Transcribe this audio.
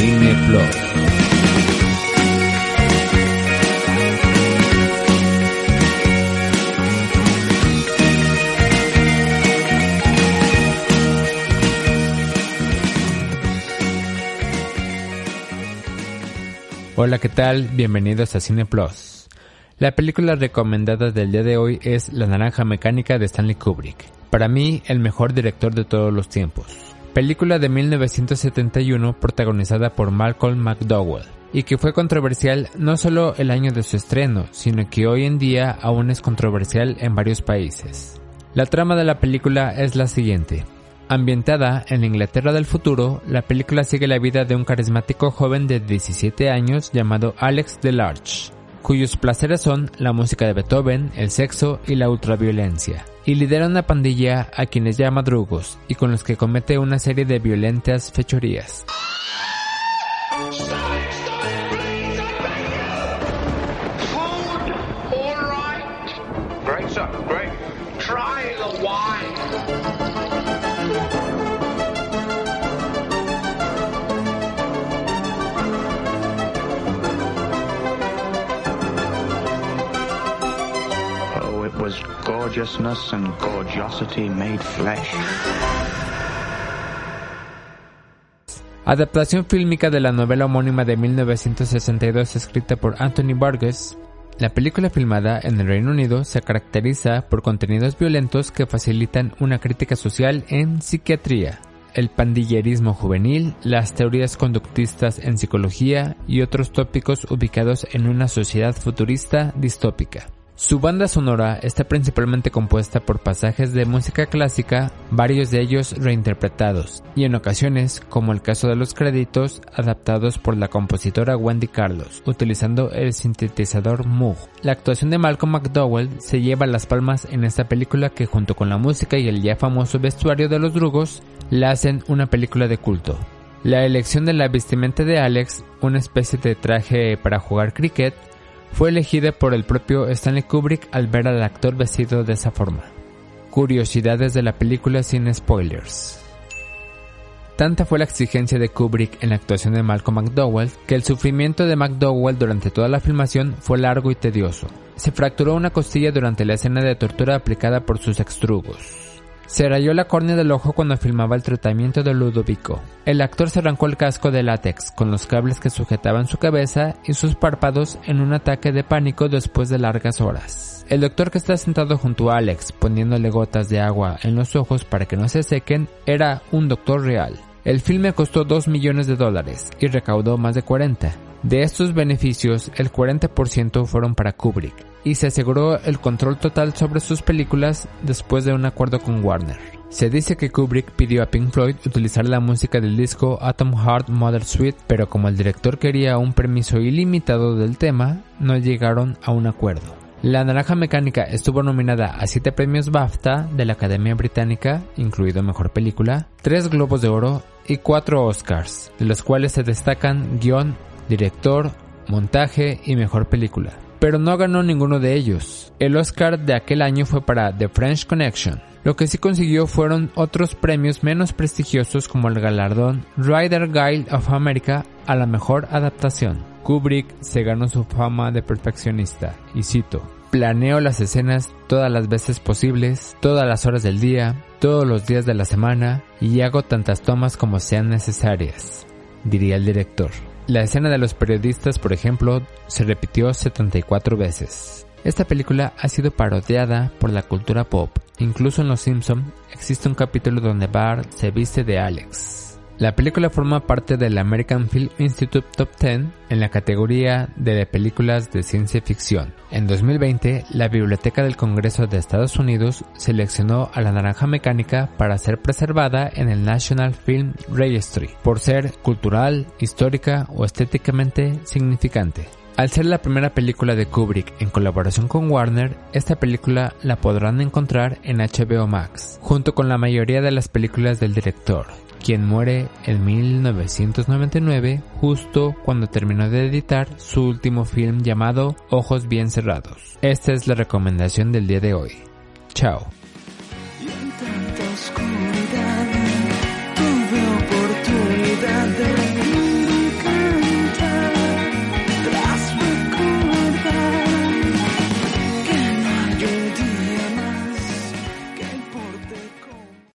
Cineplot. Hola, ¿qué tal? Bienvenidos a Cine Plus. La película recomendada del día de hoy es La Naranja Mecánica de Stanley Kubrick. Para mí, el mejor director de todos los tiempos. Película de 1971 protagonizada por Malcolm McDowell y que fue controversial no solo el año de su estreno, sino que hoy en día aún es controversial en varios países. La trama de la película es la siguiente. Ambientada en Inglaterra del futuro, la película sigue la vida de un carismático joven de 17 años llamado Alex DeLarge, cuyos placeres son la música de Beethoven, el sexo y la ultraviolencia, y lidera una pandilla a quienes llama drugos y con los que comete una serie de violentas fechorías. Adaptación fílmica de la novela homónima de 1962 escrita por Anthony Burgess, la película filmada en el Reino Unido se caracteriza por contenidos violentos que facilitan una crítica social en psiquiatría, el pandillerismo juvenil, las teorías conductistas en psicología y otros tópicos ubicados en una sociedad futurista distópica. Su banda sonora está principalmente compuesta por pasajes de música clásica, varios de ellos reinterpretados, y en ocasiones, como el caso de los créditos, adaptados por la compositora Wendy Carlos, utilizando el sintetizador Moog. La actuación de Malcolm McDowell se lleva las palmas en esta película que junto con la música y el ya famoso vestuario de los drugos, la hacen una película de culto. La elección de la vestimenta de Alex, una especie de traje para jugar cricket, fue elegida por el propio Stanley Kubrick al ver al actor vestido de esa forma. Curiosidades de la película sin spoilers. Tanta fue la exigencia de Kubrick en la actuación de Malcolm McDowell que el sufrimiento de McDowell durante toda la filmación fue largo y tedioso. Se fracturó una costilla durante la escena de tortura aplicada por sus extrugos. Se rayó la córnea del ojo cuando filmaba el tratamiento de Ludovico. El actor se arrancó el casco de látex con los cables que sujetaban su cabeza y sus párpados en un ataque de pánico después de largas horas. El doctor que está sentado junto a Alex poniéndole gotas de agua en los ojos para que no se sequen era un doctor real. El filme costó 2 millones de dólares y recaudó más de 40. De estos beneficios, el 40% fueron para Kubrick y se aseguró el control total sobre sus películas después de un acuerdo con Warner. Se dice que Kubrick pidió a Pink Floyd utilizar la música del disco Atom Heart Mother Suite, pero como el director quería un permiso ilimitado del tema, no llegaron a un acuerdo. La Naranja Mecánica estuvo nominada a 7 premios BAFTA de la Academia Británica, incluido Mejor Película, 3 Globos de Oro y 4 Oscars, de los cuales se destacan guion, director, montaje y mejor película. Pero no ganó ninguno de ellos. El Oscar de aquel año fue para The French Connection. Lo que sí consiguió fueron otros premios menos prestigiosos como el galardón Rider Guide of America a la mejor adaptación. Kubrick se ganó su fama de perfeccionista, y cito, Planeo las escenas todas las veces posibles, todas las horas del día, todos los días de la semana y hago tantas tomas como sean necesarias, diría el director. La escena de los periodistas, por ejemplo, se repitió 74 veces. Esta película ha sido parodiada por la cultura pop. Incluso en Los Simpson existe un capítulo donde Bart se viste de Alex. La película forma parte del American Film Institute Top 10 en la categoría de películas de ciencia ficción. En 2020, la Biblioteca del Congreso de Estados Unidos seleccionó a la naranja mecánica para ser preservada en el National Film Registry por ser cultural, histórica o estéticamente significante. Al ser la primera película de Kubrick en colaboración con Warner, esta película la podrán encontrar en HBO Max, junto con la mayoría de las películas del director, quien muere en 1999 justo cuando terminó de editar su último film llamado Ojos Bien Cerrados. Esta es la recomendación del día de hoy. Chao.